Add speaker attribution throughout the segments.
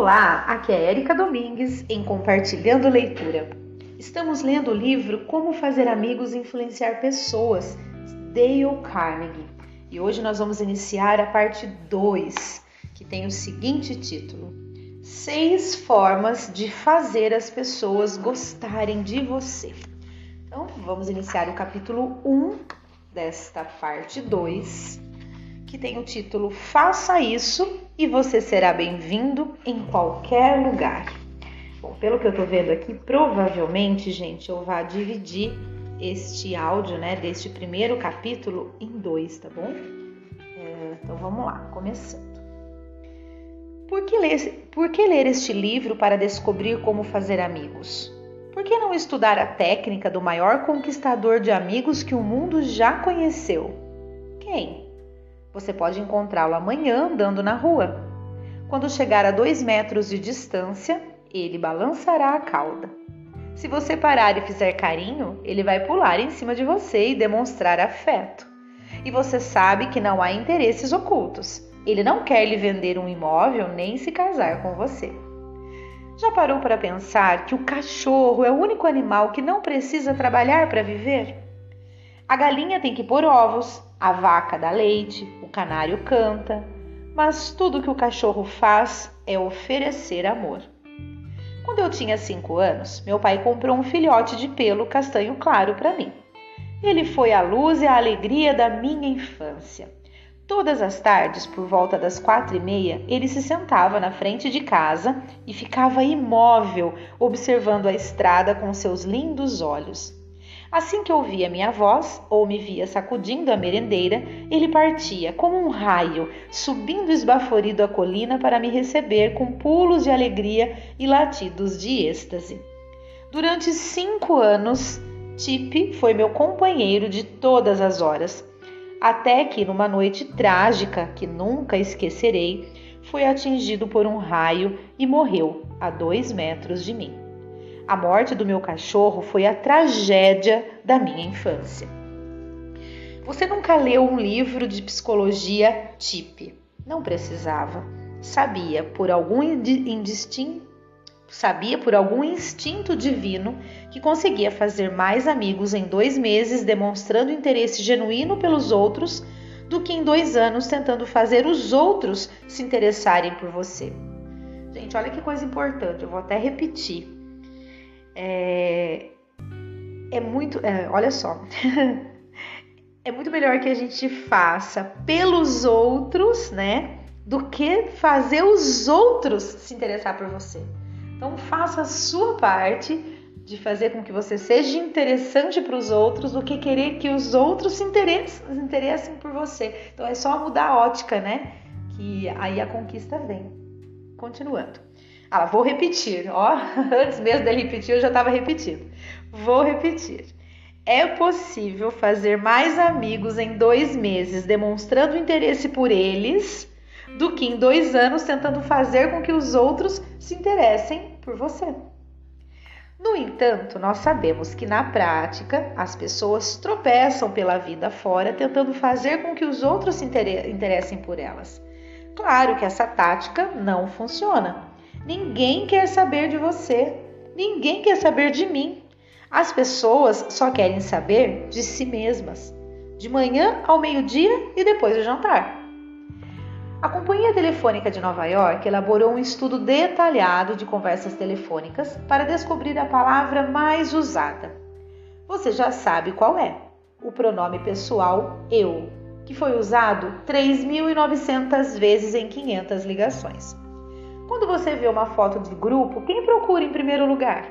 Speaker 1: Olá, aqui é Erika Domingues em Compartilhando Leitura. Estamos lendo o livro Como Fazer Amigos e Influenciar Pessoas, Dale Carnegie. E hoje nós vamos iniciar a parte 2, que tem o seguinte título: Seis formas de fazer as pessoas gostarem de você. Então, vamos iniciar o capítulo 1 um desta parte 2, que tem o título Faça isso e você será bem-vindo em qualquer lugar. Bom, pelo que eu tô vendo aqui, provavelmente, gente, eu vou dividir este áudio, né, deste primeiro capítulo em dois, tá bom? É, então vamos lá, começando. Por que, ler, por que ler este livro para descobrir como fazer amigos? Por que não estudar a técnica do maior conquistador de amigos que o mundo já conheceu? Quem? Você pode encontrá-lo amanhã andando na rua. Quando chegar a dois metros de distância, ele balançará a cauda. Se você parar e fizer carinho, ele vai pular em cima de você e demonstrar afeto. E você sabe que não há interesses ocultos. Ele não quer lhe vender um imóvel nem se casar com você. Já parou para pensar que o cachorro é o único animal que não precisa trabalhar para viver? A galinha tem que pôr ovos, a vaca dá leite, o canário canta, mas tudo que o cachorro faz é oferecer amor. Quando eu tinha cinco anos, meu pai comprou um filhote de pelo castanho claro para mim. Ele foi a luz e a alegria da minha infância. Todas as tardes, por volta das quatro e meia, ele se sentava na frente de casa e ficava imóvel, observando a estrada com seus lindos olhos. Assim que ouvia minha voz ou me via sacudindo a merendeira, ele partia como um raio, subindo esbaforido a colina para me receber com pulos de alegria e latidos de êxtase. Durante cinco anos, Tip foi meu companheiro de todas as horas, até que, numa noite trágica que nunca esquecerei, foi atingido por um raio e morreu a dois metros de mim. A morte do meu cachorro foi a tragédia da minha infância. Você nunca leu um livro de psicologia TIP? Não precisava. Sabia por algum indistinto sabia por algum instinto divino que conseguia fazer mais amigos em dois meses demonstrando interesse genuíno pelos outros do que em dois anos tentando fazer os outros se interessarem por você. Gente, olha que coisa importante, eu vou até repetir é, é muito. É, olha só. é muito melhor que a gente faça pelos outros, né? Do que fazer os outros se interessar por você. Então, faça a sua parte de fazer com que você seja interessante para os outros do que querer que os outros se interessem, se interessem por você. Então, é só mudar a ótica, né? Que aí a conquista vem. Continuando. Ah, vou repetir, ó. Antes mesmo dele repetir, eu já estava repetindo. Vou repetir. É possível fazer mais amigos em dois meses demonstrando interesse por eles do que em dois anos tentando fazer com que os outros se interessem por você. No entanto, nós sabemos que na prática as pessoas tropeçam pela vida fora tentando fazer com que os outros se interessem por elas. Claro que essa tática não funciona. Ninguém quer saber de você. Ninguém quer saber de mim. As pessoas só querem saber de si mesmas. De manhã ao meio-dia e depois do jantar. A Companhia Telefônica de Nova York elaborou um estudo detalhado de conversas telefônicas para descobrir a palavra mais usada. Você já sabe qual é: o pronome pessoal eu, que foi usado 3.900 vezes em 500 ligações. Quando você vê uma foto de grupo, quem procura em primeiro lugar?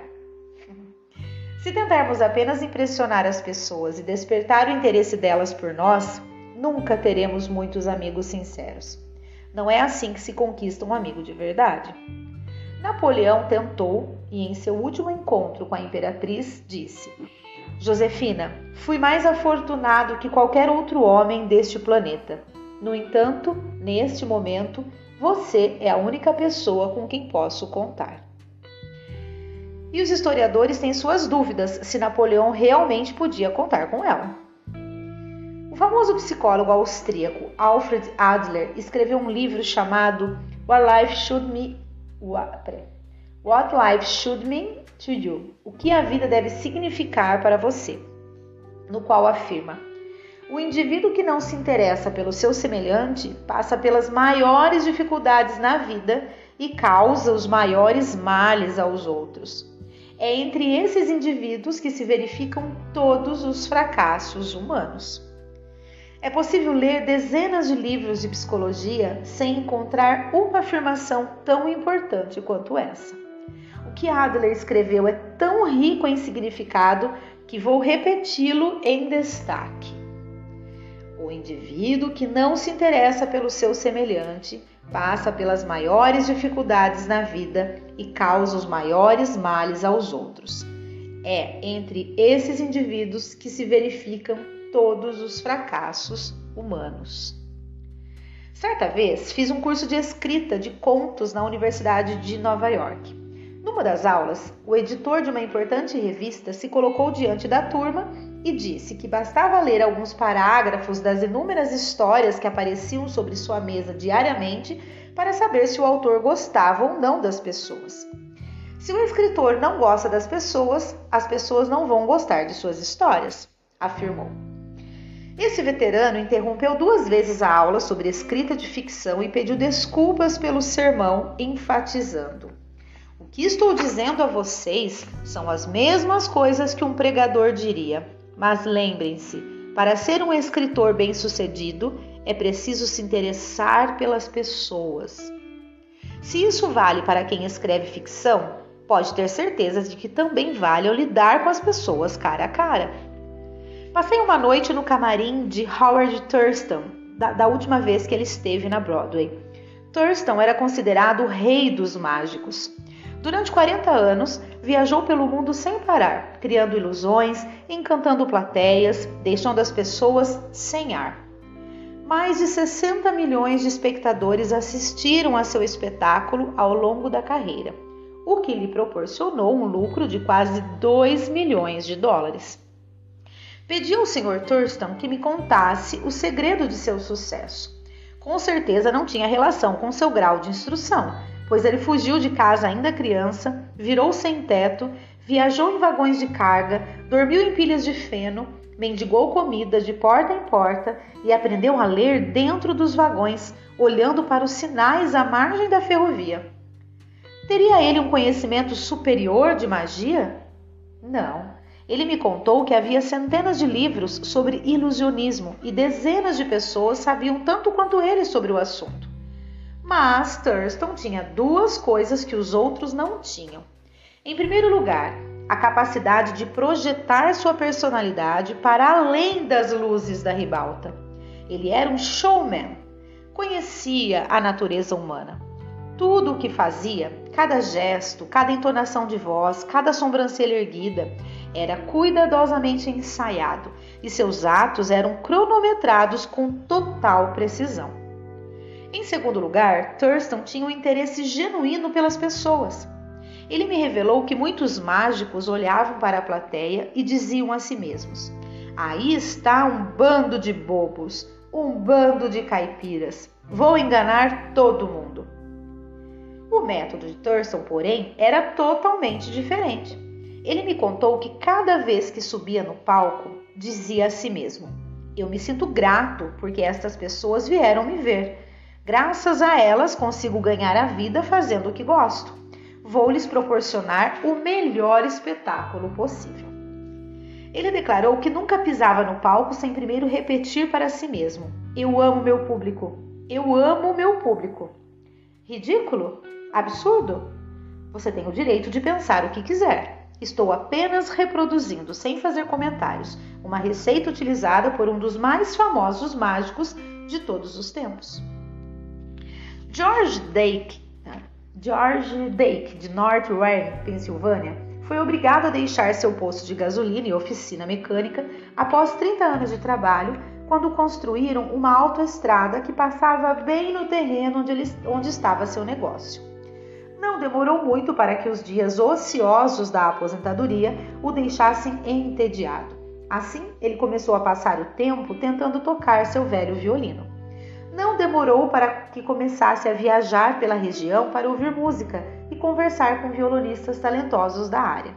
Speaker 1: Se tentarmos apenas impressionar as pessoas e despertar o interesse delas por nós, nunca teremos muitos amigos sinceros. Não é assim que se conquista um amigo de verdade. Napoleão tentou e, em seu último encontro com a imperatriz, disse: Josefina, fui mais afortunado que qualquer outro homem deste planeta. No entanto, neste momento, você é a única pessoa com quem posso contar. E os historiadores têm suas dúvidas se Napoleão realmente podia contar com ela. O famoso psicólogo austríaco Alfred Adler escreveu um livro chamado What Life Should, Me, What life should mean to you? O que a vida deve significar para você? No qual afirma: o indivíduo que não se interessa pelo seu semelhante passa pelas maiores dificuldades na vida e causa os maiores males aos outros. É entre esses indivíduos que se verificam todos os fracassos humanos. É possível ler dezenas de livros de psicologia sem encontrar uma afirmação tão importante quanto essa. O que Adler escreveu é tão rico em significado que vou repeti-lo em destaque. O indivíduo que não se interessa pelo seu semelhante passa pelas maiores dificuldades na vida e causa os maiores males aos outros. É entre esses indivíduos que se verificam todos os fracassos humanos. Certa vez fiz um curso de escrita de contos na Universidade de Nova York. Numa das aulas, o editor de uma importante revista se colocou diante da turma e disse que bastava ler alguns parágrafos das inúmeras histórias que apareciam sobre sua mesa diariamente para saber se o autor gostava ou não das pessoas. Se o escritor não gosta das pessoas, as pessoas não vão gostar de suas histórias, afirmou. Esse veterano interrompeu duas vezes a aula sobre escrita de ficção e pediu desculpas pelo sermão, enfatizando: que estou dizendo a vocês são as mesmas coisas que um pregador diria. Mas lembrem-se, para ser um escritor bem-sucedido, é preciso se interessar pelas pessoas. Se isso vale para quem escreve ficção, pode ter certeza de que também vale ao lidar com as pessoas cara a cara. Passei uma noite no camarim de Howard Thurston, da, da última vez que ele esteve na Broadway. Thurston era considerado o rei dos mágicos. Durante 40 anos, viajou pelo mundo sem parar, criando ilusões, encantando plateias, deixando as pessoas sem ar. Mais de 60 milhões de espectadores assistiram a seu espetáculo ao longo da carreira, o que lhe proporcionou um lucro de quase 2 milhões de dólares. Pedi ao Sr. Thurston que me contasse o segredo de seu sucesso. Com certeza não tinha relação com seu grau de instrução, pois ele fugiu de casa ainda criança, virou sem teto, viajou em vagões de carga, dormiu em pilhas de feno, mendigou comida de porta em porta e aprendeu a ler dentro dos vagões, olhando para os sinais à margem da ferrovia. Teria ele um conhecimento superior de magia? Não. Ele me contou que havia centenas de livros sobre ilusionismo e dezenas de pessoas sabiam tanto quanto ele sobre o assunto. Mas Thurston tinha duas coisas que os outros não tinham. Em primeiro lugar, a capacidade de projetar sua personalidade para além das luzes da ribalta. Ele era um showman, conhecia a natureza humana. Tudo o que fazia, cada gesto, cada entonação de voz, cada sobrancelha erguida, era cuidadosamente ensaiado e seus atos eram cronometrados com total precisão. Em segundo lugar, Thurston tinha um interesse genuíno pelas pessoas. Ele me revelou que muitos mágicos olhavam para a plateia e diziam a si mesmos: Aí está um bando de bobos, um bando de caipiras. Vou enganar todo mundo. O método de Thurston, porém, era totalmente diferente. Ele me contou que cada vez que subia no palco, dizia a si mesmo: Eu me sinto grato porque estas pessoas vieram me ver. Graças a elas consigo ganhar a vida fazendo o que gosto. Vou lhes proporcionar o melhor espetáculo possível. Ele declarou que nunca pisava no palco sem primeiro repetir para si mesmo: Eu amo meu público. Eu amo meu público. Ridículo? Absurdo? Você tem o direito de pensar o que quiser. Estou apenas reproduzindo, sem fazer comentários, uma receita utilizada por um dos mais famosos mágicos de todos os tempos. George Dake, George Dake de North Warren, Pensilvânia, foi obrigado a deixar seu posto de gasolina e oficina mecânica após 30 anos de trabalho, quando construíram uma autoestrada que passava bem no terreno onde, ele, onde estava seu negócio. Não demorou muito para que os dias ociosos da aposentadoria o deixassem entediado. Assim, ele começou a passar o tempo tentando tocar seu velho violino. Não demorou para que começasse a viajar pela região para ouvir música e conversar com violonistas talentosos da área.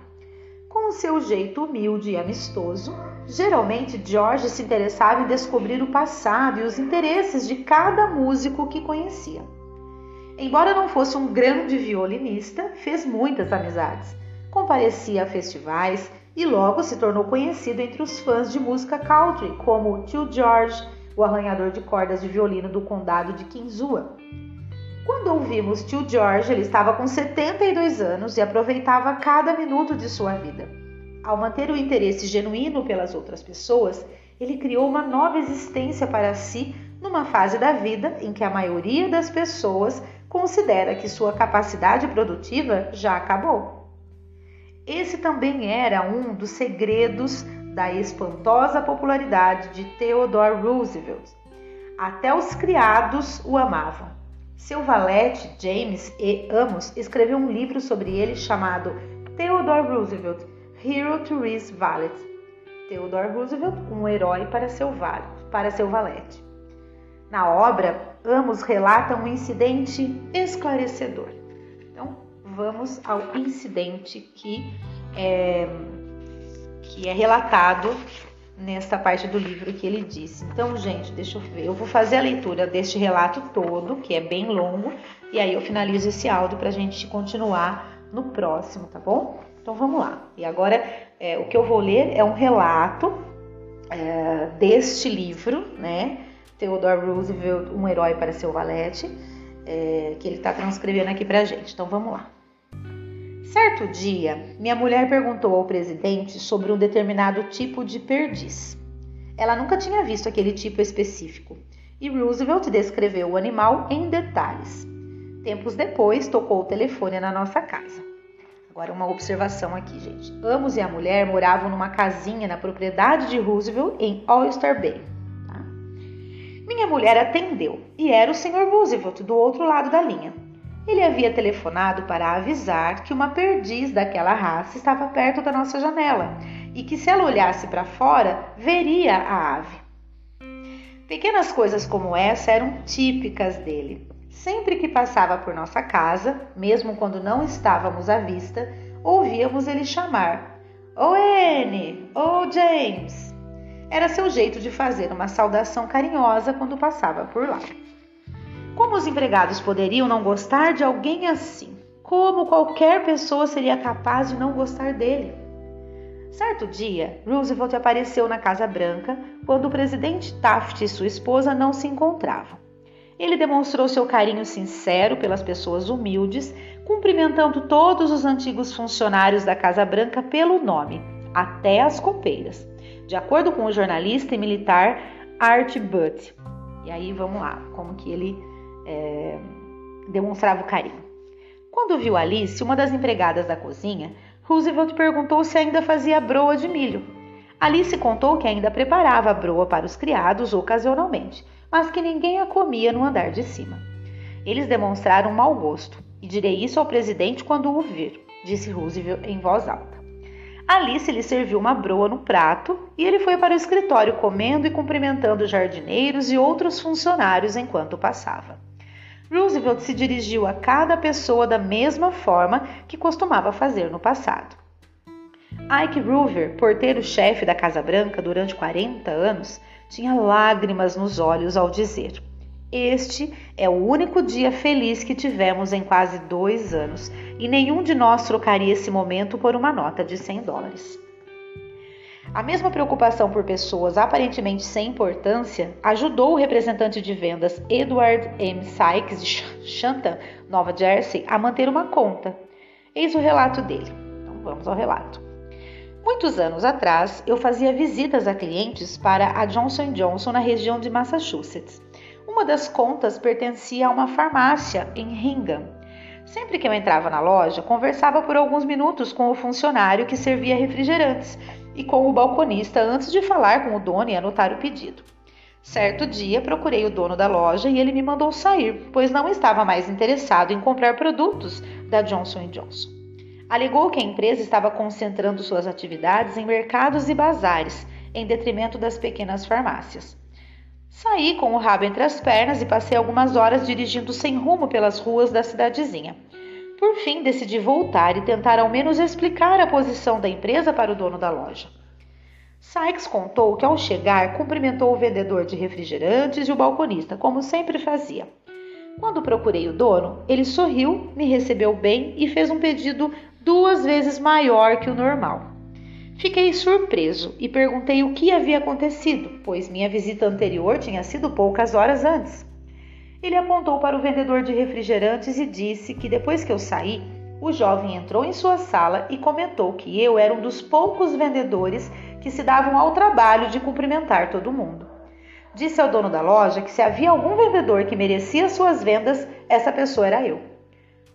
Speaker 1: Com o seu jeito humilde e amistoso, geralmente George se interessava em descobrir o passado e os interesses de cada músico que conhecia. Embora não fosse um grande violinista, fez muitas amizades. Comparecia a festivais e logo se tornou conhecido entre os fãs de música country, como Tio George, o arranhador de cordas de violino do condado de Kinzua. Quando ouvimos Tio George, ele estava com 72 anos e aproveitava cada minuto de sua vida. Ao manter o interesse genuíno pelas outras pessoas, ele criou uma nova existência para si numa fase da vida em que a maioria das pessoas considera que sua capacidade produtiva já acabou. Esse também era um dos segredos da espantosa popularidade de Theodore Roosevelt. Até os criados o amavam. Seu valete, James E. Amos, escreveu um livro sobre ele chamado Theodore Roosevelt, Hero to His Valet. Theodore Roosevelt, um herói para seu, para seu valete. Na obra, Amos relata um incidente esclarecedor. Então, vamos ao incidente que é, que é relatado nesta parte do livro que ele disse. Então, gente, deixa eu ver. Eu vou fazer a leitura deste relato todo, que é bem longo, e aí eu finalizo esse áudio para a gente continuar no próximo, tá bom? Então vamos lá. E agora é, o que eu vou ler é um relato é, deste livro, né? Theodore Roosevelt, Um Herói para Seu Valete, é, que ele está transcrevendo aqui para a gente. Então vamos lá. Certo dia, minha mulher perguntou ao presidente sobre um determinado tipo de perdiz. Ela nunca tinha visto aquele tipo específico e Roosevelt descreveu o animal em detalhes. Tempos depois, tocou o telefone na nossa casa. Agora, uma observação aqui, gente. Amos e a mulher moravam numa casinha na propriedade de Roosevelt em Oyster Bay. Minha mulher atendeu e era o Sr. Roosevelt do outro lado da linha. Ele havia telefonado para avisar que uma perdiz daquela raça estava perto da nossa janela e que se ela olhasse para fora, veria a ave. Pequenas coisas como essa eram típicas dele. Sempre que passava por nossa casa, mesmo quando não estávamos à vista, ouvíamos ele chamar: Ô Anne! Ô James! Era seu jeito de fazer uma saudação carinhosa quando passava por lá. Como os empregados poderiam não gostar de alguém assim? Como qualquer pessoa seria capaz de não gostar dele? Certo dia, Roosevelt apareceu na Casa Branca quando o presidente Taft e sua esposa não se encontravam. Ele demonstrou seu carinho sincero pelas pessoas humildes, cumprimentando todos os antigos funcionários da Casa Branca pelo nome, até as copeiras de acordo com o jornalista e militar Art Butt. E aí vamos lá, como que ele é, demonstrava o carinho. Quando viu Alice, uma das empregadas da cozinha, Roosevelt perguntou se ainda fazia broa de milho. Alice contou que ainda preparava a broa para os criados ocasionalmente, mas que ninguém a comia no andar de cima. Eles demonstraram mau gosto, e direi isso ao presidente quando o vir, disse Roosevelt em voz alta. Alice lhe serviu uma broa no prato e ele foi para o escritório comendo e cumprimentando jardineiros e outros funcionários enquanto passava. Roosevelt se dirigiu a cada pessoa da mesma forma que costumava fazer no passado. Ike Hoover, porteiro-chefe da Casa Branca durante 40 anos, tinha lágrimas nos olhos ao dizer: este é o único dia feliz que tivemos em quase dois anos e nenhum de nós trocaria esse momento por uma nota de 100 dólares. A mesma preocupação por pessoas aparentemente sem importância ajudou o representante de vendas Edward M. Sykes de Shanton, Nova Jersey, a manter uma conta. Eis o relato dele. Então vamos ao relato. Muitos anos atrás, eu fazia visitas a clientes para a Johnson Johnson na região de Massachusetts. Uma das contas pertencia a uma farmácia em Hingham. Sempre que eu entrava na loja, conversava por alguns minutos com o funcionário que servia refrigerantes e com o balconista antes de falar com o dono e anotar o pedido. Certo dia, procurei o dono da loja e ele me mandou sair, pois não estava mais interessado em comprar produtos da Johnson Johnson. Alegou que a empresa estava concentrando suas atividades em mercados e bazares, em detrimento das pequenas farmácias. Saí com o rabo entre as pernas e passei algumas horas dirigindo sem rumo pelas ruas da cidadezinha. Por fim, decidi voltar e tentar ao menos explicar a posição da empresa para o dono da loja. Sykes contou que ao chegar cumprimentou o vendedor de refrigerantes e o balconista, como sempre fazia. Quando procurei o dono, ele sorriu, me recebeu bem e fez um pedido duas vezes maior que o normal. Fiquei surpreso e perguntei o que havia acontecido, pois minha visita anterior tinha sido poucas horas antes. Ele apontou para o vendedor de refrigerantes e disse que depois que eu saí, o jovem entrou em sua sala e comentou que eu era um dos poucos vendedores que se davam ao trabalho de cumprimentar todo mundo. Disse ao dono da loja que se havia algum vendedor que merecia suas vendas, essa pessoa era eu.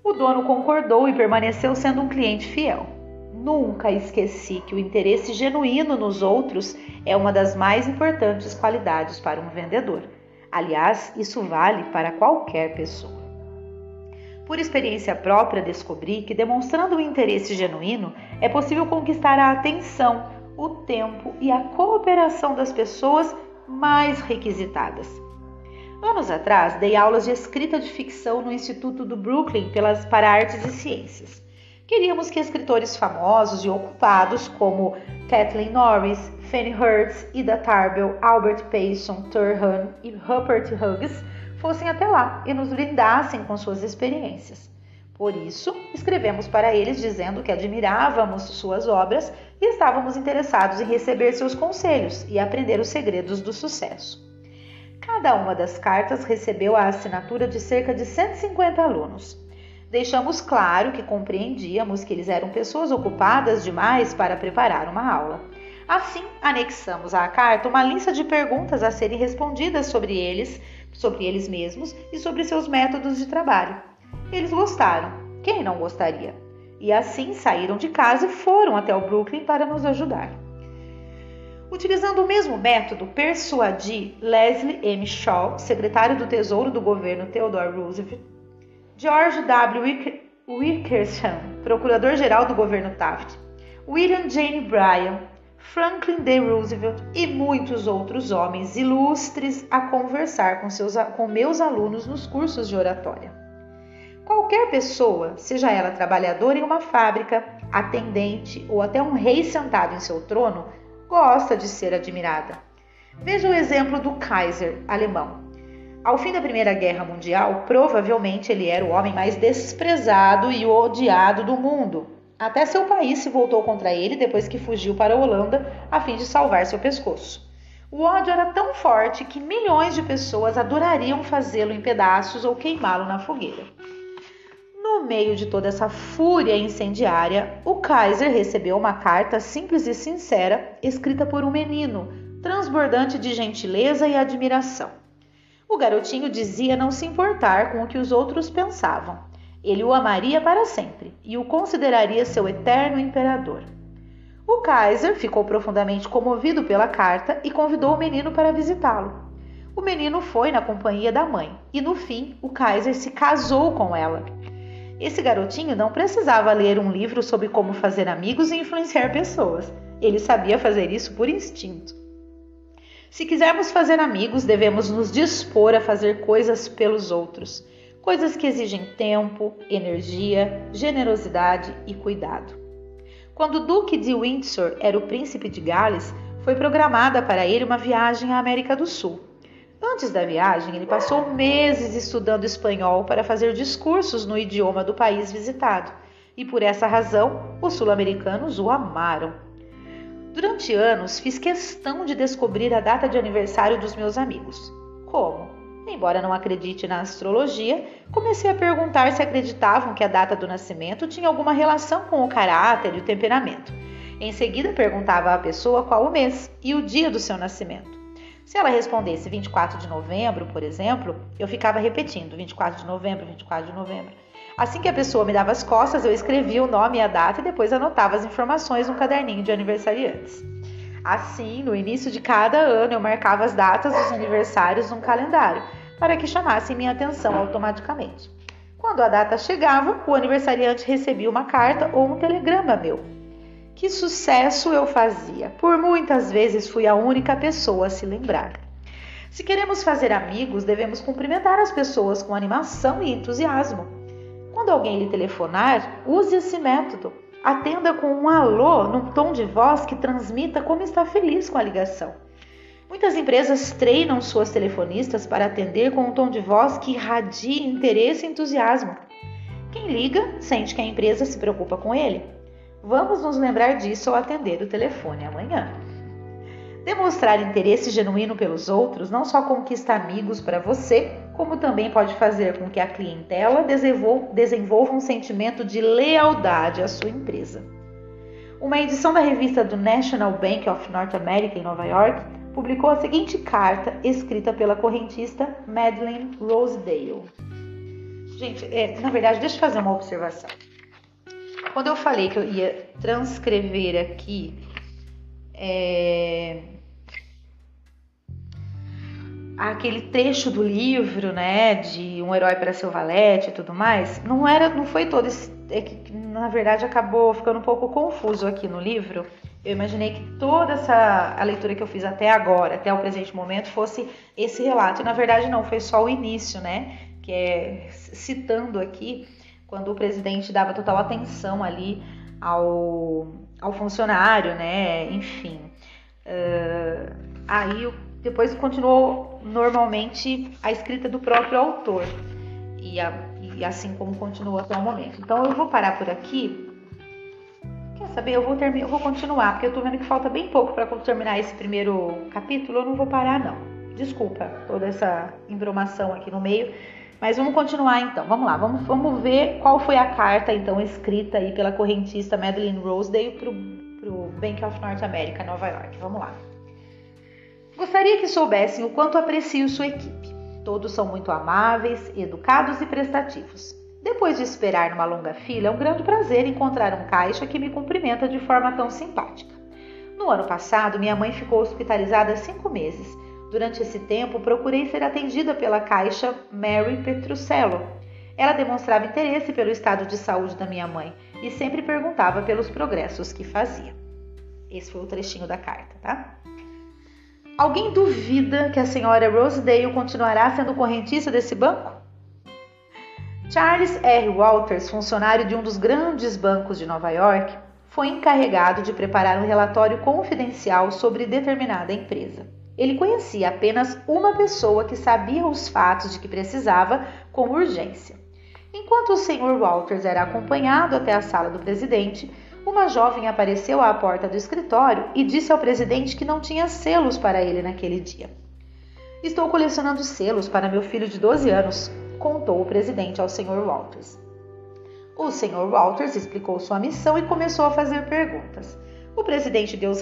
Speaker 1: O dono concordou e permaneceu sendo um cliente fiel. Nunca esqueci que o interesse genuíno nos outros é uma das mais importantes qualidades para um vendedor. Aliás, isso vale para qualquer pessoa. Por experiência própria, descobri que demonstrando um interesse genuíno é possível conquistar a atenção, o tempo e a cooperação das pessoas mais requisitadas. Anos atrás, dei aulas de escrita de ficção no Instituto do Brooklyn pelas, para Artes e Ciências. Queríamos que escritores famosos e ocupados como Kathleen Norris, Fanny Hertz, Ida Tarbell, Albert Payson, Turhan e Rupert Hughes fossem até lá e nos brindassem com suas experiências. Por isso, escrevemos para eles dizendo que admirávamos suas obras e estávamos interessados em receber seus conselhos e aprender os segredos do sucesso. Cada uma das cartas recebeu a assinatura de cerca de 150 alunos. Deixamos claro que compreendíamos que eles eram pessoas ocupadas demais para preparar uma aula. Assim, anexamos à carta uma lista de perguntas a serem respondidas sobre eles, sobre eles mesmos e sobre seus métodos de trabalho. Eles gostaram. Quem não gostaria? E assim saíram de casa e foram até o Brooklyn para nos ajudar. Utilizando o mesmo método, persuadi Leslie M. Shaw, secretário do Tesouro do governo Theodore Roosevelt, George W. Wickersham, procurador-geral do governo Taft, William Jane Bryan, Franklin D. Roosevelt e muitos outros homens ilustres a conversar com, seus, com meus alunos nos cursos de oratória. Qualquer pessoa, seja ela trabalhadora em uma fábrica, atendente ou até um rei sentado em seu trono, gosta de ser admirada. Veja o exemplo do Kaiser alemão. Ao fim da Primeira Guerra Mundial, provavelmente ele era o homem mais desprezado e odiado do mundo. Até seu país se voltou contra ele depois que fugiu para a Holanda a fim de salvar seu pescoço. O ódio era tão forte que milhões de pessoas adorariam fazê-lo em pedaços ou queimá-lo na fogueira. No meio de toda essa fúria incendiária, o Kaiser recebeu uma carta simples e sincera, escrita por um menino, transbordante de gentileza e admiração. O garotinho dizia não se importar com o que os outros pensavam. Ele o amaria para sempre e o consideraria seu eterno imperador. O Kaiser ficou profundamente comovido pela carta e convidou o menino para visitá-lo. O menino foi na companhia da mãe e, no fim, o Kaiser se casou com ela. Esse garotinho não precisava ler um livro sobre como fazer amigos e influenciar pessoas. Ele sabia fazer isso por instinto. Se quisermos fazer amigos, devemos nos dispor a fazer coisas pelos outros, coisas que exigem tempo, energia, generosidade e cuidado. Quando o Duque de Windsor era o príncipe de Gales, foi programada para ele uma viagem à América do Sul. Antes da viagem, ele passou meses estudando espanhol para fazer discursos no idioma do país visitado, e por essa razão os sul-americanos o amaram. Durante anos, fiz questão de descobrir a data de aniversário dos meus amigos. Como? Embora não acredite na astrologia, comecei a perguntar se acreditavam que a data do nascimento tinha alguma relação com o caráter e o temperamento. Em seguida, perguntava à pessoa qual o mês e o dia do seu nascimento. Se ela respondesse 24 de novembro, por exemplo, eu ficava repetindo 24 de novembro, 24 de novembro. Assim que a pessoa me dava as costas, eu escrevia o nome e a data e depois anotava as informações no caderninho de aniversariantes. Assim, no início de cada ano, eu marcava as datas dos aniversários num calendário, para que chamassem minha atenção automaticamente. Quando a data chegava, o aniversariante recebia uma carta ou um telegrama meu. Que sucesso eu fazia! Por muitas vezes fui a única pessoa a se lembrar. Se queremos fazer amigos, devemos cumprimentar as pessoas com animação e entusiasmo. Quando alguém lhe telefonar, use esse método. Atenda com um alô num tom de voz que transmita como está feliz com a ligação. Muitas empresas treinam suas telefonistas para atender com um tom de voz que irradie interesse e entusiasmo. Quem liga sente que a empresa se preocupa com ele. Vamos nos lembrar disso ao atender o telefone amanhã. Demonstrar interesse genuíno pelos outros não só conquista amigos para você, como também pode fazer com que a clientela desenvolva um sentimento de lealdade à sua empresa. Uma edição da revista do National Bank of North America em Nova York publicou a seguinte carta escrita pela correntista Madeleine Rosedale. Gente, é, na verdade, deixa eu fazer uma observação. Quando eu falei que eu ia transcrever aqui é, aquele trecho do livro, né, de um herói para seu valete e tudo mais, não era, não foi todo esse, é que na verdade acabou ficando um pouco confuso aqui no livro. Eu imaginei que toda essa a leitura que eu fiz até agora, até o presente momento, fosse esse relato. E na verdade não, foi só o início, né? Que é citando aqui quando o presidente dava total atenção ali ao, ao funcionário, né? Enfim. Uh, aí depois continuou normalmente a escrita do próprio autor, e, a, e assim como continuou até o momento. Então eu vou parar por aqui. Quer saber? Eu vou, terminar, eu vou continuar, porque eu tô vendo que falta bem pouco para terminar esse primeiro capítulo. Eu não vou parar, não. Desculpa toda essa embromação aqui no meio. Mas vamos continuar então. Vamos lá, vamos, vamos ver qual foi a carta então escrita aí pela correntista Madeline Rosedale para o Bank of North America, Nova York. Vamos lá. Gostaria que soubessem o quanto aprecio sua equipe. Todos são muito amáveis, educados e prestativos. Depois de esperar numa longa fila, é um grande prazer encontrar um caixa que me cumprimenta de forma tão simpática. No ano passado, minha mãe ficou hospitalizada cinco meses. Durante esse tempo, procurei ser atendida pela caixa Mary Petrucello. Ela demonstrava interesse pelo estado de saúde da minha mãe e sempre perguntava pelos progressos que fazia. Esse foi o trechinho da carta, tá? Alguém duvida que a senhora Rosedale continuará sendo correntista desse banco? Charles R. Walters, funcionário de um dos grandes bancos de Nova York, foi encarregado de preparar um relatório confidencial sobre determinada empresa. Ele conhecia apenas uma pessoa que sabia os fatos de que precisava com urgência. Enquanto o Sr. Walters era acompanhado até a sala do presidente, uma jovem apareceu à porta do escritório e disse ao presidente que não tinha selos para ele naquele dia. Estou colecionando selos para meu filho de 12 anos, contou o presidente ao Sr. Walters. O Sr. Walters explicou sua missão e começou a fazer perguntas. O presidente deu,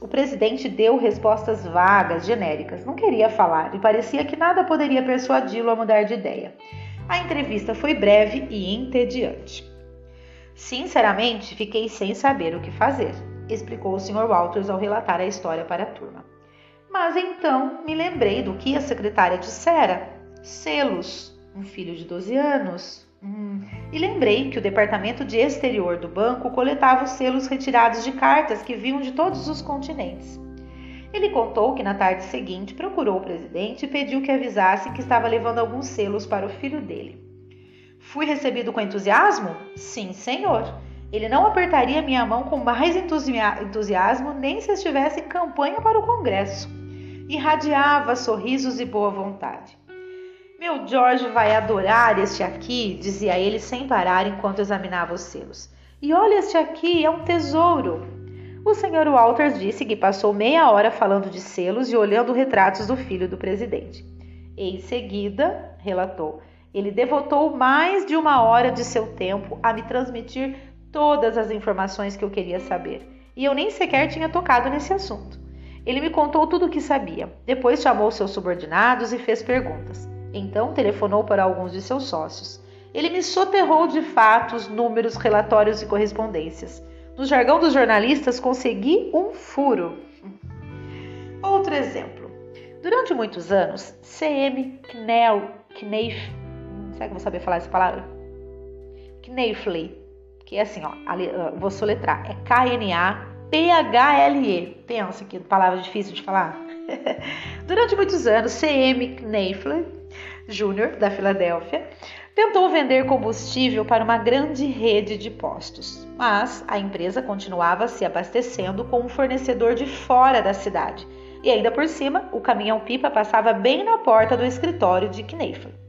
Speaker 1: o presidente deu respostas vagas, genéricas, não queria falar e parecia que nada poderia persuadi-lo a mudar de ideia. A entrevista foi breve e entediante. Sinceramente, fiquei sem saber o que fazer, explicou o Sr. Walters ao relatar a história para a turma. Mas então me lembrei do que a secretária dissera: selos, um filho de 12 anos. Hum. E lembrei que o departamento de exterior do banco coletava os selos retirados de cartas que vinham de todos os continentes. Ele contou que na tarde seguinte procurou o presidente e pediu que avisasse que estava levando alguns selos para o filho dele. Fui recebido com entusiasmo? Sim, senhor. Ele não apertaria minha mão com mais entusiasmo nem se estivesse em campanha para o Congresso. Irradiava sorrisos e boa vontade. Meu George vai adorar este aqui, dizia ele sem parar enquanto examinava os selos. E olha este aqui, é um tesouro. O Sr. Walters disse que passou meia hora falando de selos e olhando retratos do filho do presidente. Em seguida, relatou, ele devotou mais de uma hora de seu tempo a me transmitir todas as informações que eu queria saber, e eu nem sequer tinha tocado nesse assunto. Ele me contou tudo o que sabia. Depois chamou seus subordinados e fez perguntas. Então telefonou para alguns de seus sócios. Ele me soterrou de fatos, números, relatórios e correspondências. No jargão dos jornalistas, consegui um furo. Outro exemplo. Durante muitos anos, C.M. Kneif Será que eu vou saber falar essa palavra? Knafley, que é assim, ó, vou soletrar, é K-N-A-F-L-E-Y. P-H-L-E. Pensa que palavra difícil de falar. Durante muitos anos, C.M. Knafler Jr., da Filadélfia, tentou vender combustível para uma grande rede de postos, mas a empresa continuava se abastecendo com um fornecedor de fora da cidade. E ainda por cima, o caminhão-pipa passava bem na porta do escritório de Knafler.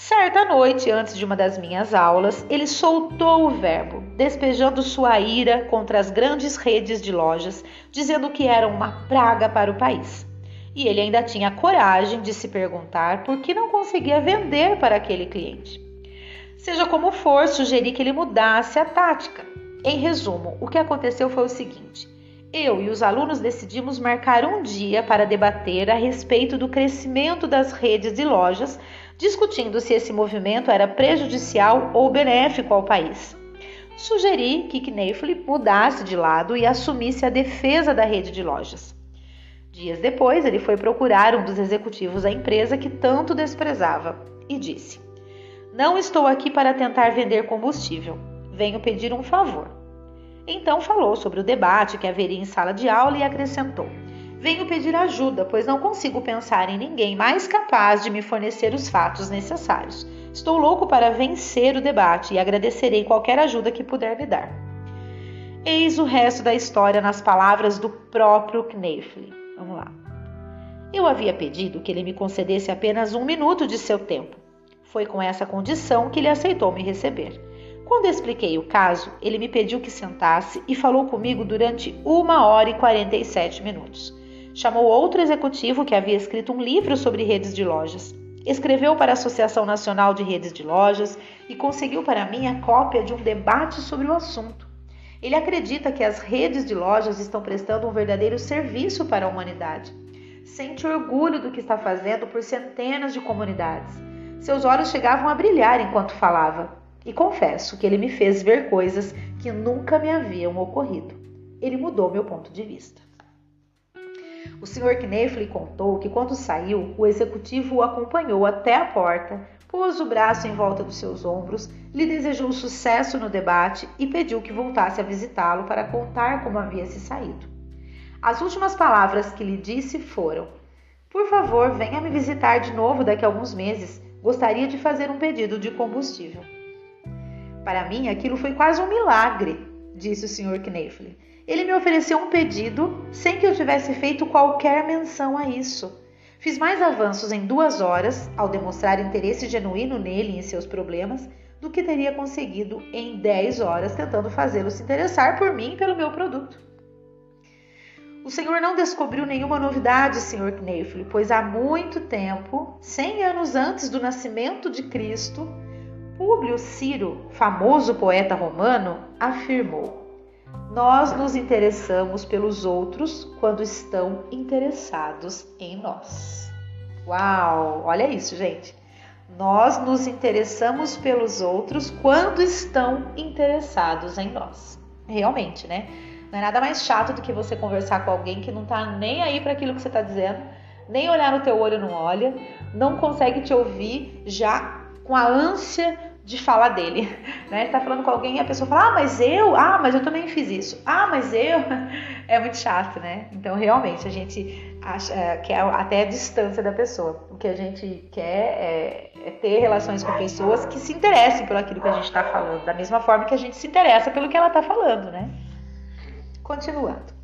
Speaker 1: Certa noite, antes de uma das minhas aulas, ele soltou o verbo, despejando sua ira contra as grandes redes de lojas, dizendo que eram uma praga para o país. E ele ainda tinha coragem de se perguntar por que não conseguia vender para aquele cliente. Seja como for, sugeri que ele mudasse a tática. Em resumo, o que aconteceu foi o seguinte: eu e os alunos decidimos marcar um dia para debater a respeito do crescimento das redes de lojas discutindo se esse movimento era prejudicial ou benéfico ao país. Sugeri que Knefle mudasse de lado e assumisse a defesa da rede de lojas. Dias depois, ele foi procurar um dos executivos da empresa que tanto desprezava e disse: Não estou aqui para tentar vender combustível. Venho pedir um favor. Então falou sobre o debate que haveria em sala de aula e acrescentou: Venho pedir ajuda, pois não consigo pensar em ninguém mais capaz de me fornecer os fatos necessários. Estou louco para vencer o debate e agradecerei qualquer ajuda que puder me dar. Eis o resto da história nas palavras do próprio Knefle. Vamos lá. Eu havia pedido que ele me concedesse apenas um minuto de seu tempo. Foi com essa condição que ele aceitou me receber. Quando expliquei o caso, ele me pediu que sentasse e falou comigo durante uma hora e 47 minutos. Chamou outro executivo que havia escrito um livro sobre redes de lojas. Escreveu para a Associação Nacional de Redes de Lojas e conseguiu para mim a cópia de um debate sobre o assunto. Ele acredita que as redes de lojas estão prestando um verdadeiro serviço para a humanidade. Sente orgulho do que está fazendo por centenas de comunidades. Seus olhos chegavam a brilhar enquanto falava. E confesso que ele me fez ver coisas que nunca me haviam ocorrido. Ele mudou meu ponto de vista. O Sr. Knefley contou que quando saiu, o executivo o acompanhou até a porta, pôs o braço em volta dos seus ombros, lhe desejou sucesso no debate e pediu que voltasse a visitá-lo para contar como havia se saído. As últimas palavras que lhe disse foram: Por favor, venha me visitar de novo daqui a alguns meses. Gostaria de fazer um pedido de combustível. Para mim, aquilo foi quase um milagre, disse o Sr. Knefley. Ele me ofereceu um pedido sem que eu tivesse feito qualquer menção a isso. Fiz mais avanços em duas horas ao demonstrar interesse genuíno nele e em seus problemas do que teria conseguido em dez horas tentando fazê-lo se interessar por mim e pelo meu produto. O Senhor não descobriu nenhuma novidade, Sr. Knefle, pois há muito tempo, cem anos antes do nascimento de Cristo, Públio Ciro, famoso poeta romano, afirmou: nós nos interessamos pelos outros quando estão interessados em nós. Uau, olha isso, gente. Nós nos interessamos pelos outros quando estão interessados em nós. Realmente, né? Não é nada mais chato do que você conversar com alguém que não tá nem aí para aquilo que você tá dizendo, nem olhar no teu olho não olha, não consegue te ouvir já com a ânsia de falar dele, né? Está falando com alguém e a pessoa fala, ah, mas eu, ah, mas eu também fiz isso, ah, mas eu, é muito chato, né? Então realmente a gente acha, é, quer até a distância da pessoa. O que a gente quer é, é ter relações com pessoas que se interessem por aquilo que a gente está falando, da mesma forma que a gente se interessa pelo que ela está falando, né? Continuando.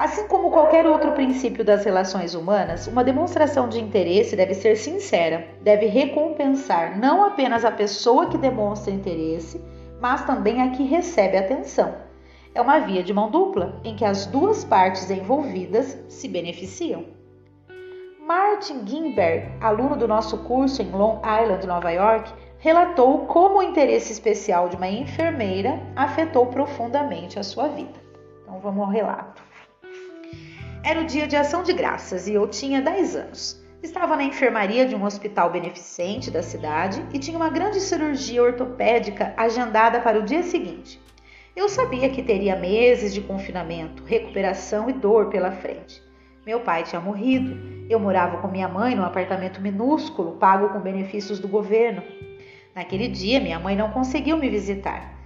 Speaker 1: Assim como qualquer outro princípio das relações humanas, uma demonstração de interesse deve ser sincera, deve recompensar não apenas a pessoa que demonstra interesse, mas também a que recebe atenção. É uma via de mão dupla em que as duas partes envolvidas se beneficiam. Martin Gimberg, aluno do nosso curso em Long Island, Nova York, relatou como o interesse especial de uma enfermeira afetou profundamente a sua vida. Então vamos ao relato. Era o dia de ação de graças e eu tinha 10 anos. Estava na enfermaria de um hospital beneficente da cidade e tinha uma grande cirurgia ortopédica agendada para o dia seguinte. Eu sabia que teria meses de confinamento, recuperação e dor pela frente. Meu pai tinha morrido. Eu morava com minha mãe num apartamento minúsculo, pago com benefícios do governo. Naquele dia, minha mãe não conseguiu me visitar.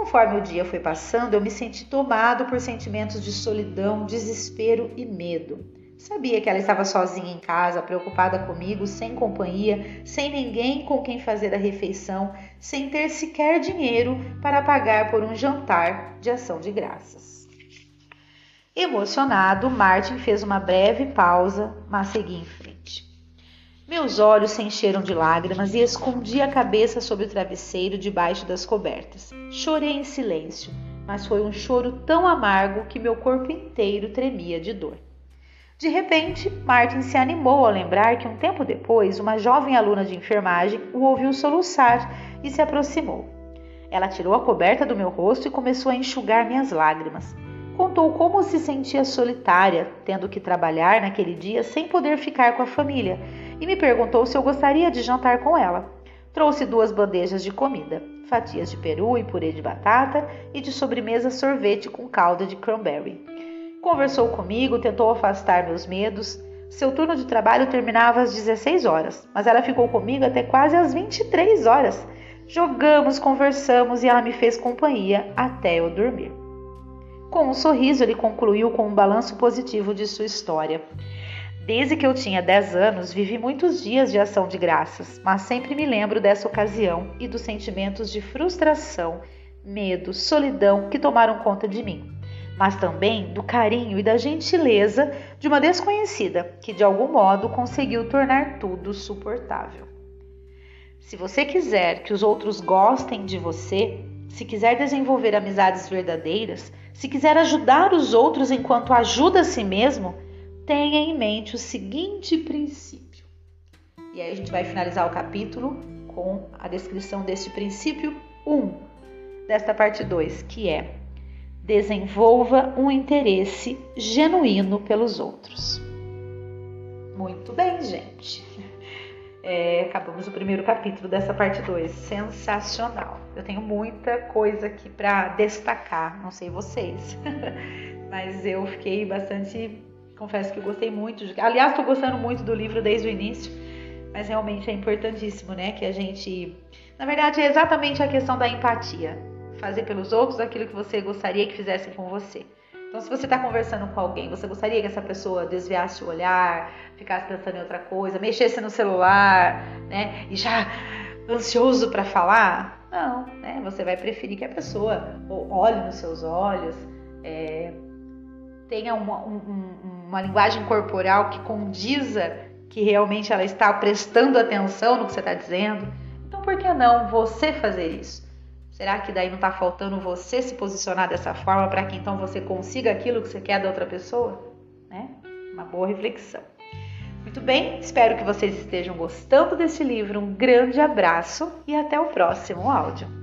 Speaker 1: Conforme o dia foi passando, eu me senti tomado por sentimentos de solidão, desespero e medo. Sabia que ela estava sozinha em casa, preocupada comigo, sem companhia, sem ninguém com quem fazer a refeição, sem ter sequer dinheiro para pagar por um jantar de ação de graças. Emocionado, Martin fez uma breve pausa, mas seguia em frente. Meus olhos se encheram de lágrimas e escondi a cabeça sob o travesseiro debaixo das cobertas. Chorei em silêncio, mas foi um choro tão amargo que meu corpo inteiro tremia de dor. De repente, Martin se animou ao lembrar que um tempo depois, uma jovem aluna de enfermagem o ouviu soluçar e se aproximou. Ela tirou a coberta do meu rosto e começou a enxugar minhas lágrimas. Contou como se sentia solitária, tendo que trabalhar naquele dia sem poder ficar com a família, e me perguntou se eu gostaria de jantar com ela. Trouxe duas bandejas de comida, fatias de peru e purê de batata, e de sobremesa sorvete com calda de cranberry. Conversou comigo, tentou afastar meus medos. Seu turno de trabalho terminava às 16 horas, mas ela ficou comigo até quase às 23 horas. Jogamos, conversamos e ela me fez companhia até eu dormir. Com um sorriso, ele concluiu com um balanço positivo de sua história. Desde que eu tinha 10 anos, vivi muitos dias de ação de graças, mas sempre me lembro dessa ocasião e dos sentimentos de frustração, medo, solidão que tomaram conta de mim mas também do carinho e da gentileza de uma desconhecida que de algum modo conseguiu tornar tudo suportável. Se você quiser que os outros gostem de você, se quiser desenvolver amizades verdadeiras, se quiser ajudar os outros enquanto ajuda a si mesmo, tenha em mente o seguinte princípio. E aí a gente vai finalizar o capítulo com a descrição deste princípio 1 desta parte 2, que é desenvolva um interesse genuíno pelos outros. Muito bem, gente. É, acabamos o primeiro capítulo dessa parte 2. Sensacional. Eu tenho muita coisa aqui para destacar, não sei vocês, mas eu fiquei bastante. Confesso que eu gostei muito. De, aliás, estou gostando muito do livro desde o início, mas realmente é importantíssimo, né? Que a gente. Na verdade, é exatamente a questão da empatia fazer pelos outros aquilo que você gostaria que fizessem com você. Então, se você está conversando com alguém, você gostaria que essa pessoa desviasse o olhar, ficasse pensando em outra coisa, mexesse no celular, né? E já ansioso para falar? Não, né? Você vai preferir que a pessoa olhe nos seus olhos, é, tenha uma, um, uma linguagem corporal que condiza que realmente ela está prestando atenção no que você está dizendo. Então, por que não você fazer isso? Será que daí não está faltando você se posicionar dessa forma para que então você consiga aquilo que você quer da outra pessoa? Né? Uma boa reflexão. Muito bem, espero que vocês estejam gostando desse livro. Um grande abraço e até o próximo áudio.